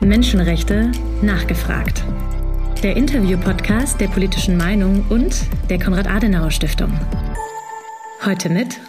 Menschenrechte nachgefragt. Der Interview-Podcast der politischen Meinung und der Konrad-Adenauer-Stiftung. Heute mit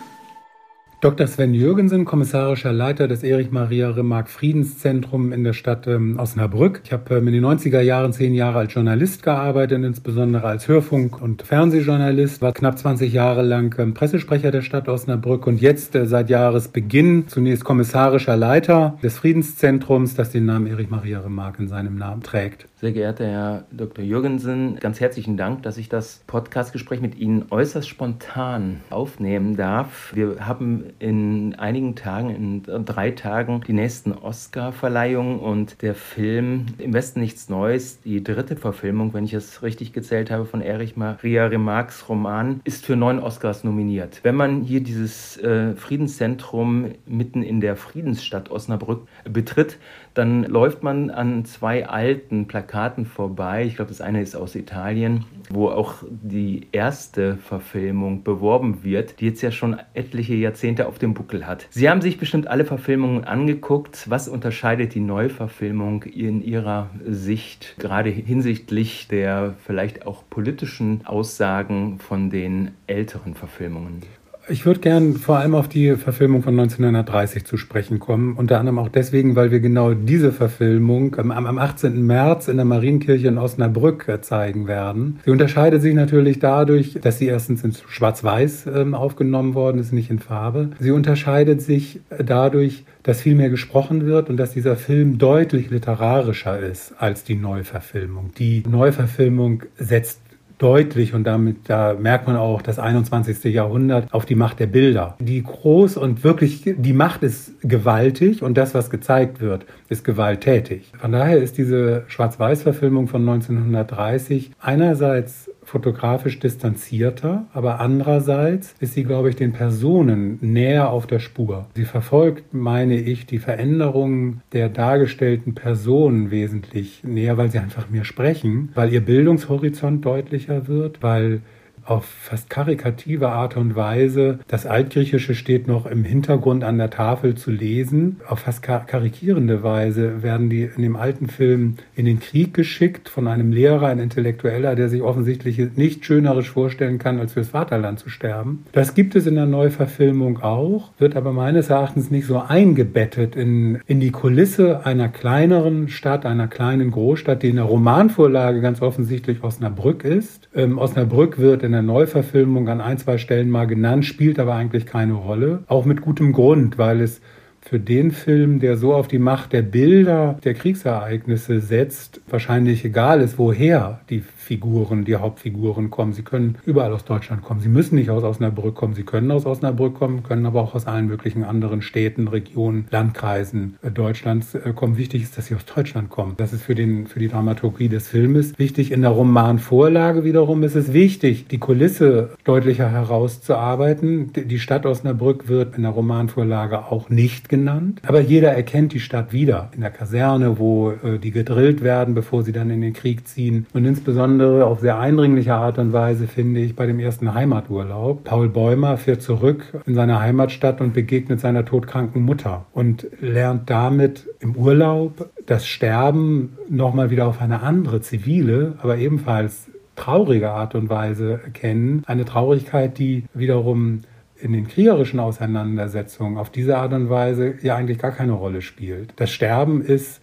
Dr. Sven Jürgensen, kommissarischer Leiter des Erich-Maria-Remarque-Friedenszentrum in der Stadt ähm, Osnabrück. Ich habe ähm, in den 90er Jahren zehn Jahre als Journalist gearbeitet, insbesondere als Hörfunk- und Fernsehjournalist, war knapp 20 Jahre lang ähm, Pressesprecher der Stadt Osnabrück und jetzt äh, seit Jahresbeginn zunächst kommissarischer Leiter des Friedenszentrums, das den Namen Erich-Maria-Remarque in seinem Namen trägt. Sehr geehrter Herr Dr. Jürgensen, ganz herzlichen Dank, dass ich das Podcastgespräch mit Ihnen äußerst spontan aufnehmen darf. Wir haben in einigen Tagen, in drei Tagen, die nächsten Oscar-Verleihungen und der Film Im Westen nichts Neues, die dritte Verfilmung, wenn ich es richtig gezählt habe, von Erich Maria Remarques Roman, ist für neun Oscars nominiert. Wenn man hier dieses äh, Friedenszentrum mitten in der Friedensstadt Osnabrück betritt, dann läuft man an zwei alten Plakaten vorbei. Ich glaube, das eine ist aus Italien, wo auch die erste Verfilmung beworben wird, die jetzt ja schon etliche Jahrzehnte auf dem Buckel hat. Sie haben sich bestimmt alle Verfilmungen angeguckt. Was unterscheidet die Neuverfilmung in Ihrer Sicht, gerade hinsichtlich der vielleicht auch politischen Aussagen von den älteren Verfilmungen? Ich würde gern vor allem auf die Verfilmung von 1930 zu sprechen kommen. Unter anderem auch deswegen, weil wir genau diese Verfilmung am, am 18. März in der Marienkirche in Osnabrück äh, zeigen werden. Sie unterscheidet sich natürlich dadurch, dass sie erstens in Schwarz-Weiß äh, aufgenommen worden ist, nicht in Farbe. Sie unterscheidet sich dadurch, dass viel mehr gesprochen wird und dass dieser Film deutlich literarischer ist als die Neuverfilmung. Die Neuverfilmung setzt deutlich und damit da merkt man auch das 21. Jahrhundert auf die Macht der Bilder. Die groß und wirklich, die Macht ist gewaltig und das, was gezeigt wird, ist gewalttätig. Von daher ist diese Schwarz-Weiß-Verfilmung von 1930 einerseits fotografisch distanzierter, aber andererseits ist sie, glaube ich, den Personen näher auf der Spur. Sie verfolgt, meine ich, die Veränderungen der dargestellten Personen wesentlich näher, weil sie einfach mehr sprechen, weil ihr Bildungshorizont deutlicher wird, weil auf fast karikative Art und Weise. Das Altgriechische steht noch im Hintergrund an der Tafel zu lesen. Auf fast karikierende Weise werden die in dem alten Film in den Krieg geschickt von einem Lehrer, ein Intellektueller, der sich offensichtlich nicht schönerisch vorstellen kann, als fürs Vaterland zu sterben. Das gibt es in der Neuverfilmung auch, wird aber meines Erachtens nicht so eingebettet in, in die Kulisse einer kleineren Stadt, einer kleinen Großstadt, die in der Romanvorlage ganz offensichtlich Osnabrück ist. Ähm, Osnabrück wird in in der Neuverfilmung an ein, zwei Stellen mal genannt, spielt aber eigentlich keine Rolle. Auch mit gutem Grund, weil es für den Film, der so auf die Macht der Bilder der Kriegsereignisse setzt, wahrscheinlich egal ist, woher die Figuren, die Hauptfiguren kommen. Sie können überall aus Deutschland kommen. Sie müssen nicht aus Osnabrück kommen. Sie können aus Osnabrück kommen, können aber auch aus allen möglichen anderen Städten, Regionen, Landkreisen äh, Deutschlands äh, kommen. Wichtig ist, dass sie aus Deutschland kommen. Das ist für, den, für die Dramaturgie des Filmes wichtig. In der Romanvorlage wiederum ist es wichtig, die Kulisse deutlicher herauszuarbeiten. Die Stadt Osnabrück wird in der Romanvorlage auch nicht genannt, aber jeder erkennt die Stadt wieder. In der Kaserne, wo äh, die gedrillt werden, bevor sie dann in den Krieg ziehen und insbesondere auf sehr eindringliche Art und Weise, finde ich, bei dem ersten Heimaturlaub. Paul Bäumer fährt zurück in seine Heimatstadt und begegnet seiner todkranken Mutter und lernt damit im Urlaub das Sterben nochmal wieder auf eine andere zivile, aber ebenfalls traurige Art und Weise kennen. Eine Traurigkeit, die wiederum in den kriegerischen Auseinandersetzungen auf diese Art und Weise ja eigentlich gar keine Rolle spielt. Das Sterben ist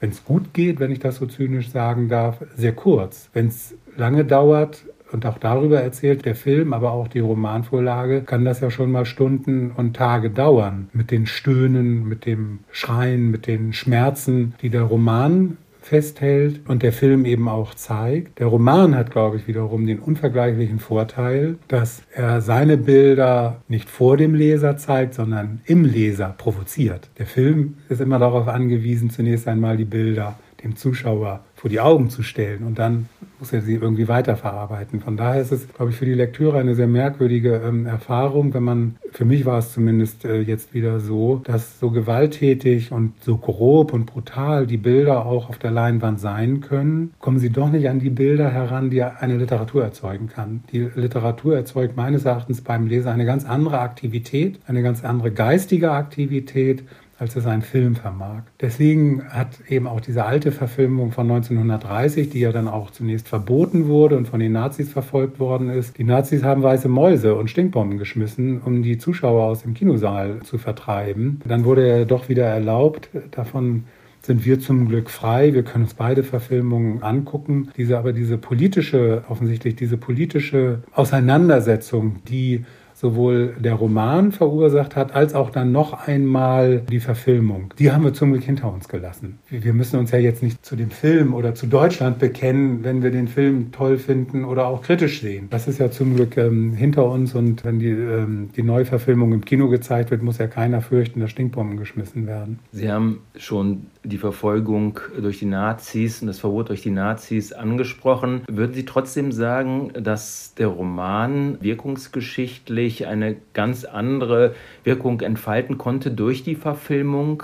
wenn es gut geht, wenn ich das so zynisch sagen darf, sehr kurz. Wenn es lange dauert, und auch darüber erzählt der Film, aber auch die Romanvorlage, kann das ja schon mal Stunden und Tage dauern. Mit den Stöhnen, mit dem Schreien, mit den Schmerzen, die der Roman festhält und der Film eben auch zeigt. Der Roman hat, glaube ich, wiederum den unvergleichlichen Vorteil, dass er seine Bilder nicht vor dem Leser zeigt, sondern im Leser provoziert. Der Film ist immer darauf angewiesen, zunächst einmal die Bilder dem Zuschauer vor die Augen zu stellen und dann muss er sie irgendwie weiterverarbeiten. Von daher ist es, glaube ich, für die Lektüre eine sehr merkwürdige ähm, Erfahrung, wenn man, für mich war es zumindest äh, jetzt wieder so, dass so gewalttätig und so grob und brutal die Bilder auch auf der Leinwand sein können, kommen sie doch nicht an die Bilder heran, die eine Literatur erzeugen kann. Die Literatur erzeugt meines Erachtens beim Leser eine ganz andere Aktivität, eine ganz andere geistige Aktivität als es ein Film vermag. Deswegen hat eben auch diese alte Verfilmung von 1930, die ja dann auch zunächst verboten wurde und von den Nazis verfolgt worden ist. Die Nazis haben weiße Mäuse und Stinkbomben geschmissen, um die Zuschauer aus dem Kinosaal zu vertreiben. Dann wurde er doch wieder erlaubt. Davon sind wir zum Glück frei. Wir können uns beide Verfilmungen angucken. Diese aber diese politische, offensichtlich diese politische Auseinandersetzung, die sowohl der Roman verursacht hat, als auch dann noch einmal die Verfilmung. Die haben wir zum Glück hinter uns gelassen. Wir müssen uns ja jetzt nicht zu dem Film oder zu Deutschland bekennen, wenn wir den Film toll finden oder auch kritisch sehen. Das ist ja zum Glück ähm, hinter uns und wenn die, ähm, die Neuverfilmung im Kino gezeigt wird, muss ja keiner fürchten, dass Stinkbomben geschmissen werden. Sie haben schon die Verfolgung durch die Nazis und das Verbot durch die Nazis angesprochen. Würden Sie trotzdem sagen, dass der Roman wirkungsgeschichtlich eine ganz andere Wirkung entfalten konnte durch die Verfilmung.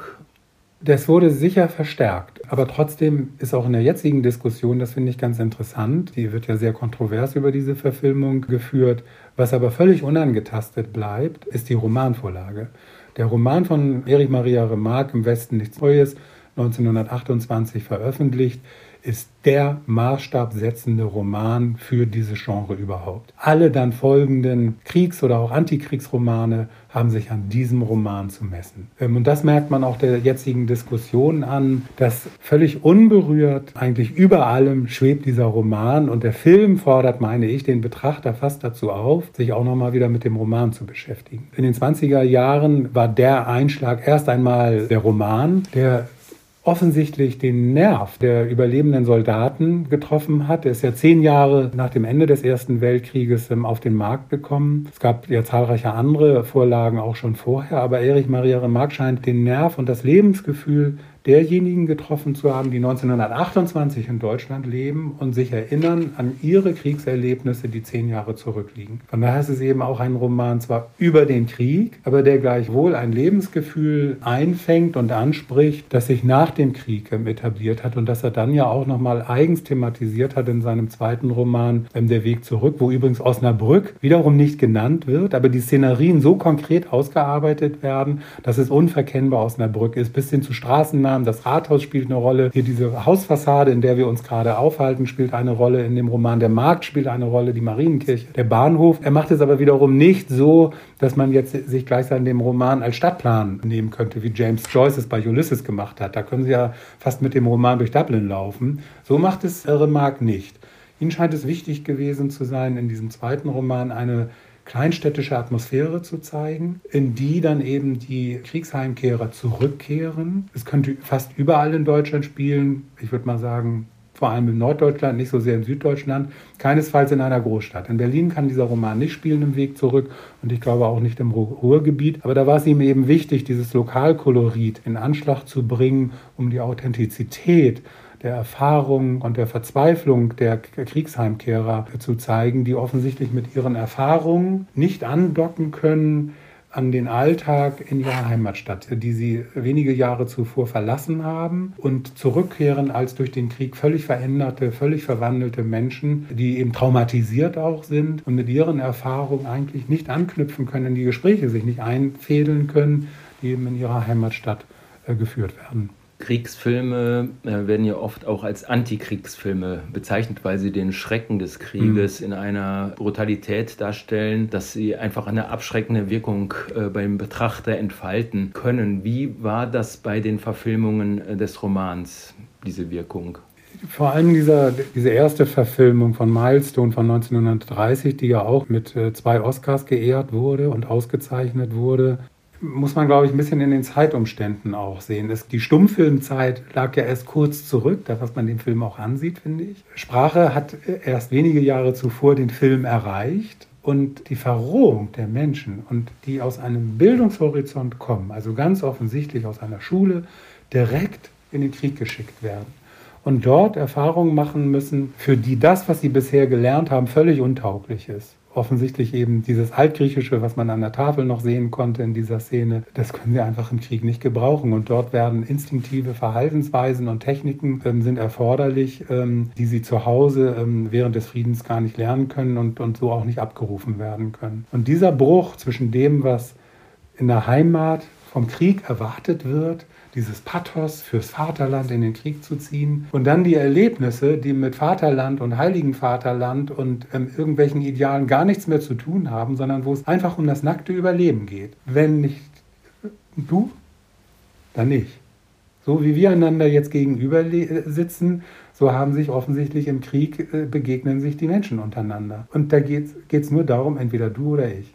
Das wurde sicher verstärkt, aber trotzdem ist auch in der jetzigen Diskussion, das finde ich ganz interessant, die wird ja sehr kontrovers über diese Verfilmung geführt, was aber völlig unangetastet bleibt, ist die Romanvorlage. Der Roman von Erich Maria Remarque im Westen nichts Neues, 1928 veröffentlicht, ist der maßstabsetzende Roman für dieses Genre überhaupt. Alle dann folgenden Kriegs- oder auch Antikriegsromane haben sich an diesem Roman zu messen. Ähm, und das merkt man auch der jetzigen Diskussion an, dass völlig unberührt eigentlich über allem schwebt dieser Roman und der Film fordert, meine ich, den Betrachter fast dazu auf, sich auch nochmal wieder mit dem Roman zu beschäftigen. In den 20er Jahren war der Einschlag erst einmal der Roman, der offensichtlich den Nerv der überlebenden Soldaten getroffen hat. Er ist ja zehn Jahre nach dem Ende des Ersten Weltkrieges ähm, auf den Markt gekommen. Es gab ja zahlreiche andere Vorlagen auch schon vorher, aber Erich Maria Remarque scheint den Nerv und das Lebensgefühl derjenigen getroffen zu haben, die 1928 in Deutschland leben und sich erinnern an ihre Kriegserlebnisse, die zehn Jahre zurückliegen. Von daher ist es eben auch ein Roman zwar über den Krieg, aber der gleichwohl ein Lebensgefühl einfängt und anspricht, das sich nach dem Krieg etabliert hat und das er dann ja auch nochmal eigens thematisiert hat in seinem zweiten Roman ähm, Der Weg zurück, wo übrigens Osnabrück wiederum nicht genannt wird, aber die Szenerien so konkret ausgearbeitet werden, dass es unverkennbar Osnabrück ist, bis hin zu Straßennamen Maßnahmen. Das Rathaus spielt eine Rolle. Hier diese Hausfassade, in der wir uns gerade aufhalten, spielt eine Rolle in dem Roman. Der Markt spielt eine Rolle, die Marienkirche, der Bahnhof. Er macht es aber wiederum nicht so, dass man jetzt sich gleichsam dem Roman als Stadtplan nehmen könnte, wie James Joyce es bei Ulysses gemacht hat. Da können Sie ja fast mit dem Roman durch Dublin laufen. So macht es Remarque nicht. Ihnen scheint es wichtig gewesen zu sein, in diesem zweiten Roman eine kleinstädtische Atmosphäre zu zeigen, in die dann eben die Kriegsheimkehrer zurückkehren. Es könnte fast überall in Deutschland spielen. Ich würde mal sagen, vor allem in Norddeutschland, nicht so sehr in Süddeutschland, keinesfalls in einer Großstadt. In Berlin kann dieser Roman nicht spielen im Weg zurück und ich glaube auch nicht im Ruhrgebiet. Aber da war es ihm eben wichtig, dieses Lokalkolorit in Anschlag zu bringen, um die Authentizität der Erfahrung und der Verzweiflung der Kriegsheimkehrer zu zeigen, die offensichtlich mit ihren Erfahrungen nicht andocken können an den Alltag in ihrer Heimatstadt, die sie wenige Jahre zuvor verlassen haben und zurückkehren als durch den Krieg völlig veränderte, völlig verwandelte Menschen, die eben traumatisiert auch sind und mit ihren Erfahrungen eigentlich nicht anknüpfen können, die Gespräche sich nicht einfädeln können, die eben in ihrer Heimatstadt äh, geführt werden. Kriegsfilme äh, werden ja oft auch als Antikriegsfilme bezeichnet, weil sie den Schrecken des Krieges mhm. in einer Brutalität darstellen, dass sie einfach eine abschreckende Wirkung äh, beim Betrachter entfalten können. Wie war das bei den Verfilmungen äh, des Romans, diese Wirkung? Vor allem dieser, diese erste Verfilmung von Milestone von 1930, die ja auch mit äh, zwei Oscars geehrt wurde und ausgezeichnet wurde, muss man, glaube ich, ein bisschen in den Zeitumständen auch sehen. Das, die Stummfilmzeit lag ja erst kurz zurück, das, was man dem Film auch ansieht, finde ich. Sprache hat erst wenige Jahre zuvor den Film erreicht. Und die Verrohung der Menschen und die aus einem Bildungshorizont kommen, also ganz offensichtlich aus einer Schule, direkt in den Krieg geschickt werden und dort Erfahrungen machen müssen, für die das, was sie bisher gelernt haben, völlig untauglich ist offensichtlich eben dieses Altgriechische, was man an der Tafel noch sehen konnte in dieser Szene, das können wir einfach im Krieg nicht gebrauchen. Und dort werden instinktive Verhaltensweisen und Techniken ähm, sind erforderlich, ähm, die sie zu Hause ähm, während des Friedens gar nicht lernen können und, und so auch nicht abgerufen werden können. Und dieser Bruch zwischen dem, was in der Heimat vom Krieg erwartet wird, dieses Pathos fürs Vaterland in den Krieg zu ziehen und dann die Erlebnisse, die mit Vaterland und Heiligen Vaterland und ähm, irgendwelchen Idealen gar nichts mehr zu tun haben, sondern wo es einfach um das nackte Überleben geht. Wenn nicht du, dann nicht. So wie wir einander jetzt gegenüber sitzen, so haben sich offensichtlich im Krieg äh, begegnen sich die Menschen untereinander. Und da geht es nur darum, entweder du oder ich.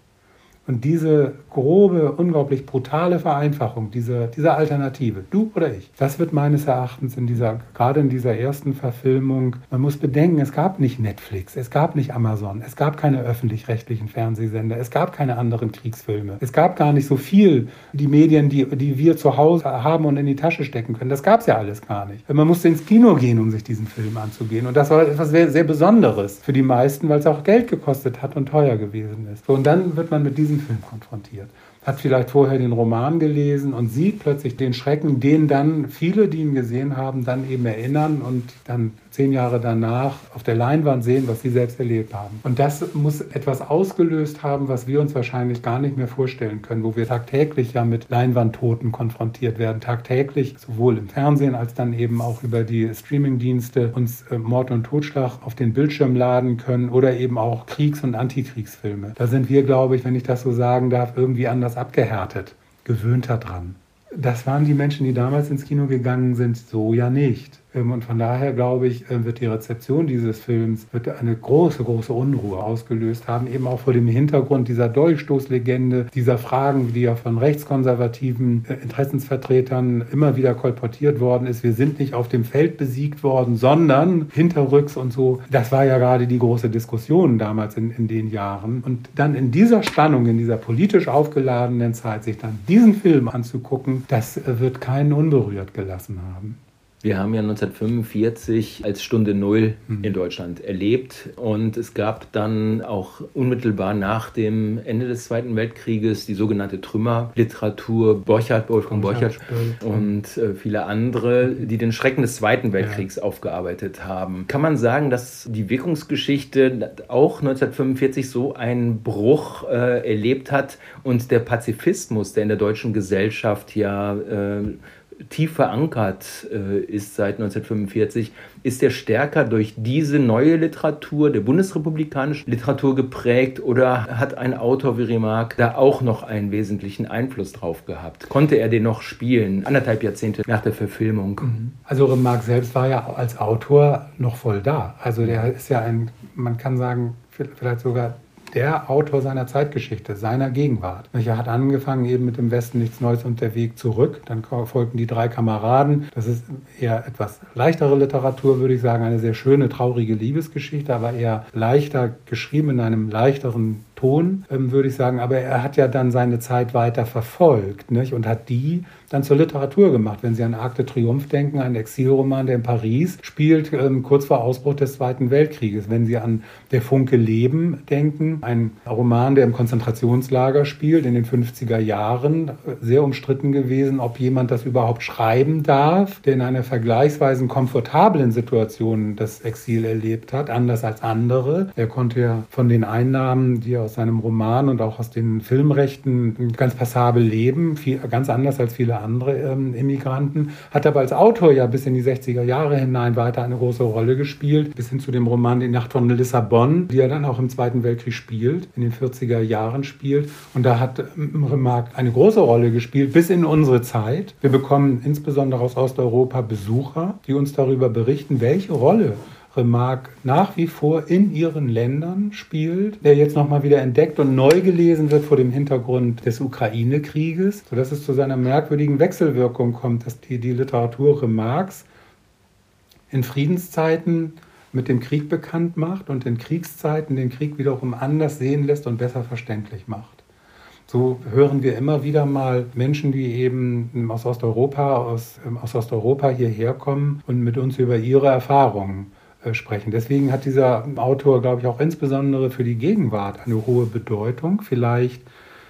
Und diese grobe, unglaublich brutale Vereinfachung dieser, dieser Alternative, du oder ich, das wird meines Erachtens in dieser, gerade in dieser ersten Verfilmung, man muss bedenken, es gab nicht Netflix, es gab nicht Amazon, es gab keine öffentlich-rechtlichen Fernsehsender, es gab keine anderen Kriegsfilme, es gab gar nicht so viel, die Medien, die, die wir zu Hause haben und in die Tasche stecken können. Das gab es ja alles gar nicht. Man musste ins Kino gehen, um sich diesen Film anzugehen. Und das war etwas sehr, sehr Besonderes für die meisten, weil es auch Geld gekostet hat und teuer gewesen ist. So, und dann wird man mit diesem Film konfrontiert hat vielleicht vorher den Roman gelesen und sieht plötzlich den Schrecken, den dann viele, die ihn gesehen haben, dann eben erinnern und dann zehn Jahre danach auf der Leinwand sehen, was sie selbst erlebt haben. Und das muss etwas ausgelöst haben, was wir uns wahrscheinlich gar nicht mehr vorstellen können, wo wir tagtäglich ja mit Leinwandtoten konfrontiert werden, tagtäglich sowohl im Fernsehen als dann eben auch über die Streamingdienste uns äh, Mord und Totschlag auf den Bildschirm laden können oder eben auch Kriegs- und Antikriegsfilme. Da sind wir, glaube ich, wenn ich das so sagen darf, irgendwie anders abgehärtet, gewöhnter dran. Das waren die Menschen, die damals ins Kino gegangen sind, so ja nicht. Ähm, und von daher glaube ich, äh, wird die Rezeption dieses Films wird eine große, große Unruhe ausgelöst haben, eben auch vor dem Hintergrund dieser Dolchstoßlegende, dieser Fragen, die ja von rechtskonservativen äh, Interessensvertretern immer wieder kolportiert worden ist. Wir sind nicht auf dem Feld besiegt worden, sondern hinterrücks und so. Das war ja gerade die große Diskussion damals in, in den Jahren. Und dann in dieser Spannung, in dieser politisch aufgeladenen Zeit, sich dann diesen Film anzugucken, das äh, wird keinen unberührt gelassen haben. Wir haben ja 1945 als Stunde Null mhm. in Deutschland erlebt und es gab dann auch unmittelbar nach dem Ende des Zweiten Weltkrieges die sogenannte Trümmerliteratur, Borchardt, Wolfgang Borchardt und äh, viele andere, die den Schrecken des Zweiten Weltkriegs ja. aufgearbeitet haben. Kann man sagen, dass die Wirkungsgeschichte auch 1945 so einen Bruch äh, erlebt hat und der Pazifismus, der in der deutschen Gesellschaft ja äh, tief verankert äh, ist seit 1945, ist er stärker durch diese neue Literatur, der bundesrepublikanischen Literatur geprägt oder hat ein Autor wie Remarque da auch noch einen wesentlichen Einfluss drauf gehabt? Konnte er den noch spielen, anderthalb Jahrzehnte nach der Verfilmung? Mhm. Also Remarque selbst war ja als Autor noch voll da. Also der ist ja ein, man kann sagen, vielleicht sogar der Autor seiner Zeitgeschichte, seiner Gegenwart. Er hat angefangen eben mit dem Westen nichts Neues und der Weg zurück. Dann folgten die drei Kameraden. Das ist eher etwas leichtere Literatur, würde ich sagen. Eine sehr schöne, traurige Liebesgeschichte, aber eher leichter geschrieben in einem leichteren Ton, ähm, würde ich sagen. Aber er hat ja dann seine Zeit weiter verfolgt nicht? und hat die dann zur Literatur gemacht. Wenn Sie an Arc de Triomphe denken, ein Exilroman, der in Paris spielt, ähm, kurz vor Ausbruch des Zweiten Weltkrieges. Wenn Sie an Der Funke Leben denken, ein Roman, der im Konzentrationslager spielt, in den 50er Jahren, sehr umstritten gewesen, ob jemand das überhaupt schreiben darf, der in einer vergleichsweise komfortablen Situation das Exil erlebt hat, anders als andere. Er konnte ja von den Einnahmen, die er aus seinem Roman und auch aus den Filmrechten ganz passabel leben, viel, ganz anders als viele andere ähm, Immigranten, hat aber als Autor ja bis in die 60er Jahre hinein weiter eine große Rolle gespielt, bis hin zu dem Roman Die Nacht von Lissabon, die er dann auch im Zweiten Weltkrieg spielt, in den 40er Jahren spielt. Und da hat ähm, Remarque eine große Rolle gespielt bis in unsere Zeit. Wir bekommen insbesondere aus Osteuropa Besucher, die uns darüber berichten, welche Rolle Remarque nach wie vor in ihren Ländern spielt, der jetzt nochmal wieder entdeckt und neu gelesen wird vor dem Hintergrund des Ukraine-Krieges, sodass es zu seiner merkwürdigen Wechselwirkung kommt, dass die, die Literatur Remarques in Friedenszeiten mit dem Krieg bekannt macht und in Kriegszeiten den Krieg wiederum anders sehen lässt und besser verständlich macht. So hören wir immer wieder mal Menschen, die eben aus Osteuropa, aus, aus Osteuropa hierher kommen und mit uns über ihre Erfahrungen sprechen. Deswegen hat dieser Autor, glaube ich, auch insbesondere für die Gegenwart eine hohe Bedeutung. Vielleicht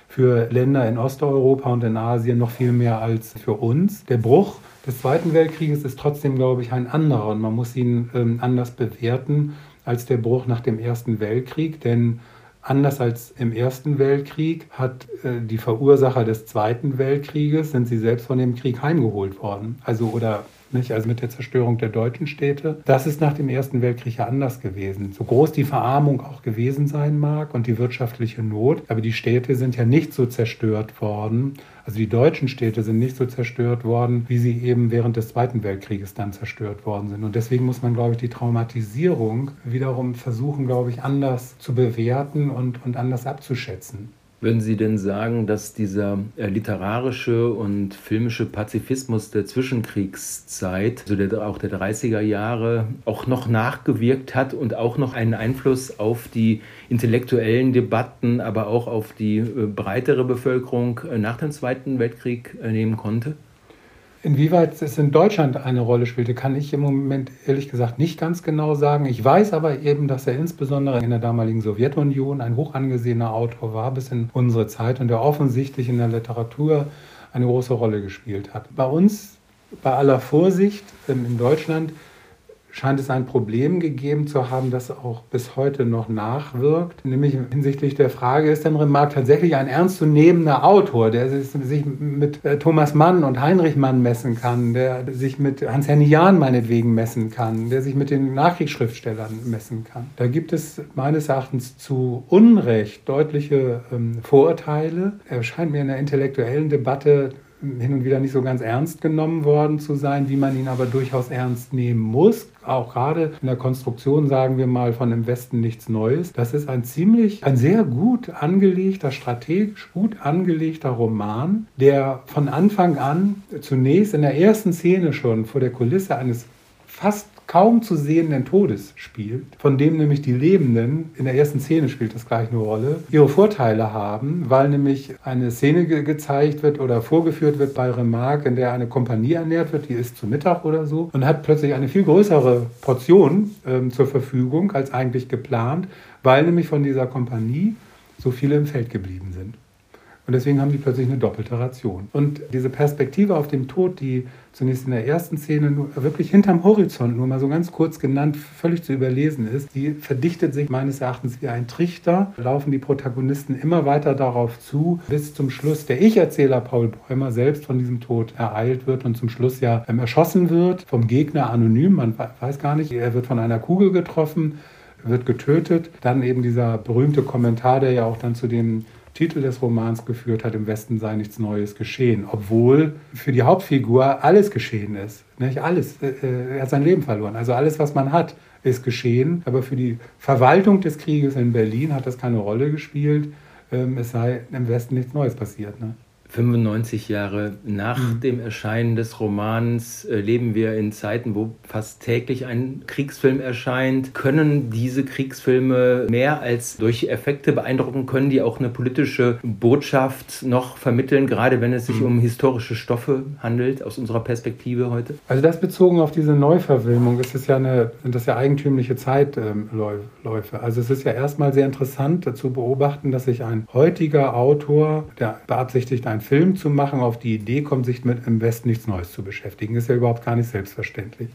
für Länder in Osteuropa und in Asien noch viel mehr als für uns. Der Bruch des Zweiten Weltkrieges ist trotzdem, glaube ich, ein anderer und man muss ihn ähm, anders bewerten als der Bruch nach dem Ersten Weltkrieg, denn Anders als im Ersten Weltkrieg hat äh, die Verursacher des Zweiten Weltkrieges, sind sie selbst von dem Krieg heimgeholt worden. Also oder nicht? also mit der Zerstörung der deutschen Städte. Das ist nach dem Ersten Weltkrieg ja anders gewesen. So groß die Verarmung auch gewesen sein mag und die wirtschaftliche Not, aber die Städte sind ja nicht so zerstört worden. Also die deutschen Städte sind nicht so zerstört worden, wie sie eben während des Zweiten Weltkrieges dann zerstört worden sind. Und deswegen muss man, glaube ich, die Traumatisierung wiederum versuchen, glaube ich, anders zu bewerten und, und anders abzuschätzen. Würden Sie denn sagen, dass dieser äh, literarische und filmische Pazifismus der Zwischenkriegszeit, also der, auch der 30er Jahre, auch noch nachgewirkt hat und auch noch einen Einfluss auf die intellektuellen Debatten, aber auch auf die äh, breitere Bevölkerung äh, nach dem Zweiten Weltkrieg nehmen konnte? Inwieweit es in Deutschland eine Rolle spielte, kann ich im Moment ehrlich gesagt nicht ganz genau sagen. Ich weiß aber eben, dass er insbesondere in der damaligen Sowjetunion ein hoch angesehener Autor war bis in unsere Zeit und der offensichtlich in der Literatur eine große Rolle gespielt hat. Bei uns, bei aller Vorsicht ähm, in Deutschland, scheint es ein Problem gegeben zu haben, das auch bis heute noch nachwirkt. Nämlich hinsichtlich der Frage, ist denn Remarque tatsächlich ein ernstzunehmender Autor, der sich mit äh, Thomas Mann und Heinrich Mann messen kann, der sich mit Hans-Henny Jahn meinetwegen messen kann, der sich mit den Nachkriegsschriftstellern messen kann. Da gibt es meines Erachtens zu Unrecht deutliche ähm, Vorurteile. Er scheint mir in der intellektuellen Debatte hin und wieder nicht so ganz ernst genommen worden zu sein, wie man ihn aber durchaus ernst nehmen muss. Auch gerade in der Konstruktion, sagen wir mal, von im Westen nichts Neues. Das ist ein ziemlich, ein sehr gut angelegter, strategisch gut angelegter Roman, der von Anfang an zunächst in der ersten Szene schon vor der Kulisse eines fast kaum zu sehenden Todes spielt, von dem nämlich die Lebenden, in der ersten Szene spielt das gleich eine Rolle, ihre Vorteile haben, weil nämlich eine Szene ge gezeigt wird oder vorgeführt wird bei Remarque, in der eine Kompanie ernährt wird, die ist zu Mittag oder so und hat plötzlich eine viel größere Portion ähm, zur Verfügung als eigentlich geplant, weil nämlich von dieser Kompanie so viele im Feld geblieben sind. Und deswegen haben die plötzlich eine doppelte Ration. Und diese Perspektive auf den Tod, die zunächst in der ersten Szene nur, wirklich hinterm Horizont, nur mal so ganz kurz genannt, völlig zu überlesen ist, die verdichtet sich meines Erachtens wie ein Trichter. Laufen die Protagonisten immer weiter darauf zu, bis zum Schluss der Ich-Erzähler Paul Bäumer selbst von diesem Tod ereilt wird und zum Schluss ja ähm, erschossen wird, vom Gegner anonym, man weiß gar nicht, er wird von einer Kugel getroffen, wird getötet. Dann eben dieser berühmte Kommentar, der ja auch dann zu dem Titel des Romans geführt hat, im Westen sei nichts Neues geschehen, obwohl für die Hauptfigur alles geschehen ist. Nicht alles. Äh, äh, er hat sein Leben verloren. Also alles, was man hat, ist geschehen. Aber für die Verwaltung des Krieges in Berlin hat das keine Rolle gespielt. Ähm, es sei im Westen nichts Neues passiert. Ne? 95 Jahre nach mhm. dem Erscheinen des Romans äh, leben wir in Zeiten, wo fast täglich ein Kriegsfilm erscheint. Können diese Kriegsfilme mehr als durch Effekte beeindrucken, können die auch eine politische Botschaft noch vermitteln, gerade wenn es sich mhm. um historische Stoffe handelt, aus unserer Perspektive heute? Also das bezogen auf diese Neuverfilmung ist es ja eine, sind das ja eigentümliche Zeitläufe. Also es ist ja erstmal sehr interessant zu beobachten, dass sich ein heutiger Autor, der beabsichtigt, ein einen Film zu machen, auf die Idee kommt, sich mit im Westen nichts Neues zu beschäftigen. Ist ja überhaupt gar nicht selbstverständlich.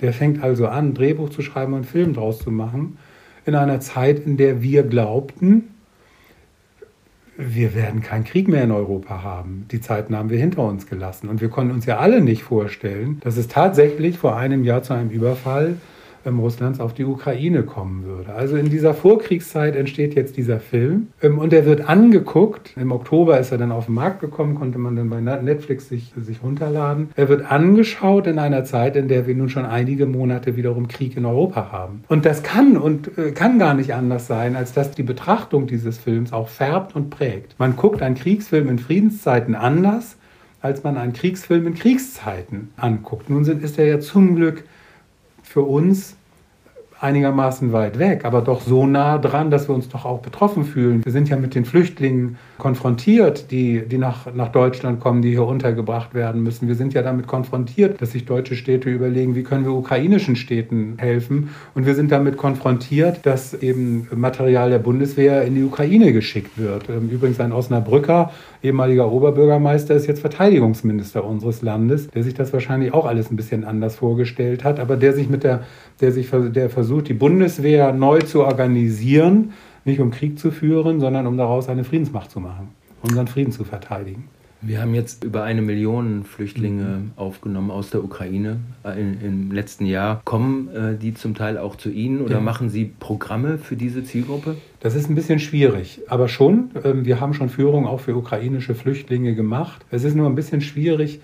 Der fängt also an, ein Drehbuch zu schreiben und einen Film draus zu machen, in einer Zeit, in der wir glaubten, wir werden keinen Krieg mehr in Europa haben. Die Zeiten haben wir hinter uns gelassen. Und wir konnten uns ja alle nicht vorstellen, dass es tatsächlich vor einem Jahr zu einem Überfall Russlands auf die Ukraine kommen würde. Also in dieser Vorkriegszeit entsteht jetzt dieser Film ähm, und er wird angeguckt. Im Oktober ist er dann auf den Markt gekommen, konnte man dann bei Netflix sich, sich runterladen. Er wird angeschaut in einer Zeit, in der wir nun schon einige Monate wiederum Krieg in Europa haben. Und das kann und äh, kann gar nicht anders sein, als dass die Betrachtung dieses Films auch färbt und prägt. Man guckt einen Kriegsfilm in Friedenszeiten anders, als man einen Kriegsfilm in Kriegszeiten anguckt. Nun sind, ist er ja zum Glück für uns einigermaßen weit weg, aber doch so nah dran, dass wir uns doch auch betroffen fühlen. Wir sind ja mit den Flüchtlingen konfrontiert, die, die nach, nach Deutschland kommen, die hier untergebracht werden müssen. Wir sind ja damit konfrontiert, dass sich deutsche Städte überlegen, wie können wir ukrainischen Städten helfen. Und wir sind damit konfrontiert, dass eben Material der Bundeswehr in die Ukraine geschickt wird. Ähm, übrigens ein Osnabrücker, ehemaliger Oberbürgermeister, ist jetzt Verteidigungsminister unseres Landes, der sich das wahrscheinlich auch alles ein bisschen anders vorgestellt hat, aber der sich mit der, der sich, der versucht, die Bundeswehr neu zu organisieren nicht um Krieg zu führen, sondern um daraus eine Friedensmacht zu machen, unseren Frieden zu verteidigen. Wir haben jetzt über eine Million Flüchtlinge mhm. aufgenommen aus der Ukraine äh, in, im letzten Jahr. Kommen äh, die zum Teil auch zu Ihnen oder ja. machen Sie Programme für diese Zielgruppe? Das ist ein bisschen schwierig, aber schon. Ähm, wir haben schon Führung auch für ukrainische Flüchtlinge gemacht. Es ist nur ein bisschen schwierig,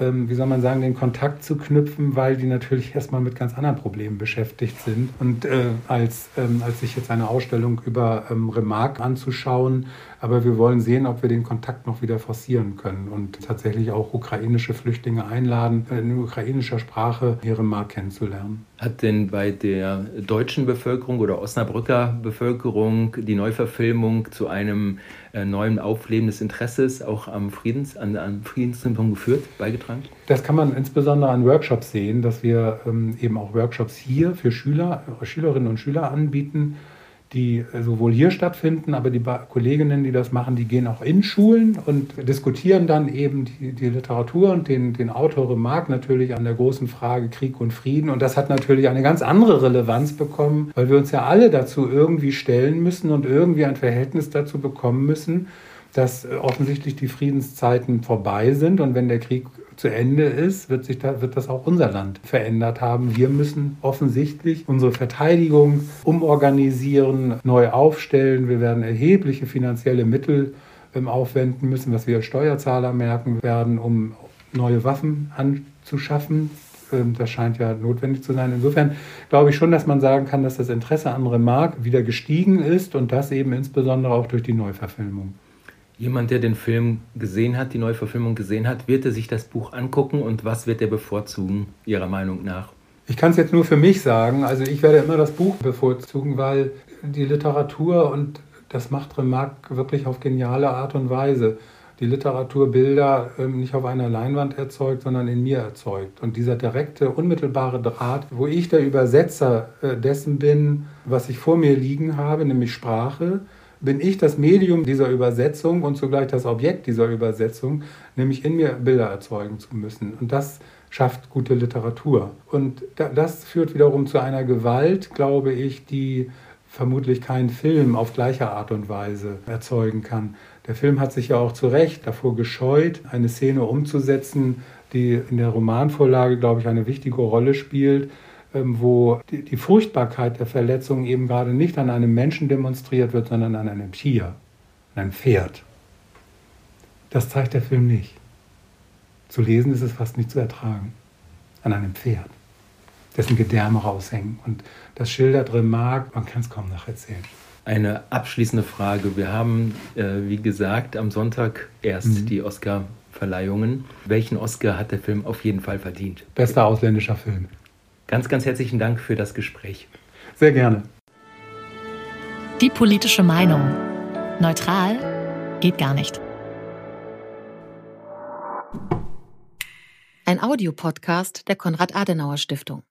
ähm, wie soll man sagen, den Kontakt zu knüpfen, weil die natürlich erstmal mit ganz anderen Problemen beschäftigt sind. Und äh, als, ähm, als sich jetzt eine Ausstellung über ähm, Remarque anzuschauen, aber wir wollen sehen, ob wir den Kontakt noch wieder forcieren können und tatsächlich auch ukrainische Flüchtlinge einladen, in ukrainischer Sprache ihre Mark kennenzulernen. Hat denn bei der deutschen Bevölkerung oder Osnabrücker Bevölkerung die Neuverfilmung zu einem äh, neuen Aufleben des Interesses auch am Friedens, an, an Friedenssymptom geführt, beigetragen? Das kann man insbesondere an Workshops sehen, dass wir ähm, eben auch Workshops hier für Schüler, Schülerinnen und Schüler anbieten die sowohl hier stattfinden, aber die Kolleginnen, die das machen, die gehen auch in Schulen und diskutieren dann eben die, die Literatur und den, den Autor Remarque natürlich an der großen Frage Krieg und Frieden. Und das hat natürlich eine ganz andere Relevanz bekommen, weil wir uns ja alle dazu irgendwie stellen müssen und irgendwie ein Verhältnis dazu bekommen müssen, dass offensichtlich die Friedenszeiten vorbei sind und wenn der Krieg zu Ende ist, wird, sich da, wird das auch unser Land verändert haben. Wir müssen offensichtlich unsere Verteidigung umorganisieren, neu aufstellen. Wir werden erhebliche finanzielle Mittel ähm, aufwenden müssen, was wir als Steuerzahler merken werden, um neue Waffen anzuschaffen. Ähm, das scheint ja notwendig zu sein. Insofern glaube ich schon, dass man sagen kann, dass das Interesse an Remarque wieder gestiegen ist und das eben insbesondere auch durch die Neuverfilmung. Jemand, der den Film gesehen hat, die Neuverfilmung gesehen hat, wird er sich das Buch angucken und was wird er bevorzugen, Ihrer Meinung nach? Ich kann es jetzt nur für mich sagen. Also ich werde immer das Buch bevorzugen, weil die Literatur und das macht Remarque wirklich auf geniale Art und Weise. Die Literatur Bilder ähm, nicht auf einer Leinwand erzeugt, sondern in mir erzeugt. Und dieser direkte, unmittelbare Draht, wo ich der Übersetzer äh, dessen bin, was ich vor mir liegen habe, nämlich Sprache, bin ich das Medium dieser Übersetzung und zugleich das Objekt dieser Übersetzung, nämlich in mir Bilder erzeugen zu müssen. Und das schafft gute Literatur. Und das führt wiederum zu einer Gewalt, glaube ich, die vermutlich kein Film auf gleiche Art und Weise erzeugen kann. Der Film hat sich ja auch zu Recht davor gescheut, eine Szene umzusetzen, die in der Romanvorlage, glaube ich, eine wichtige Rolle spielt, wo die, Furchtbarkeit der Verletzung eben gerade nicht an einem Menschen demonstriert wird, sondern an einem Tier, an einem Pferd. Das zeigt der Film nicht. Zu lesen ist es fast nicht zu ertragen. An einem Pferd, dessen Gedärme raushängen. Und das schildert Remarque, man kann es kaum nacherzählen. Eine abschließende Frage. Wir haben, äh, wie gesagt, am Sonntag erst mhm. die Oscar-Verleihungen. Welchen Oscar hat der Film auf jeden Fall verdient? Bester ausländischer Film. Ganz, ganz herzlichen Dank für das Gespräch. Sehr gerne. Die politische Meinung. Neutral geht gar nicht. Ein Audiopodcast der Konrad-Adenauer Stiftung.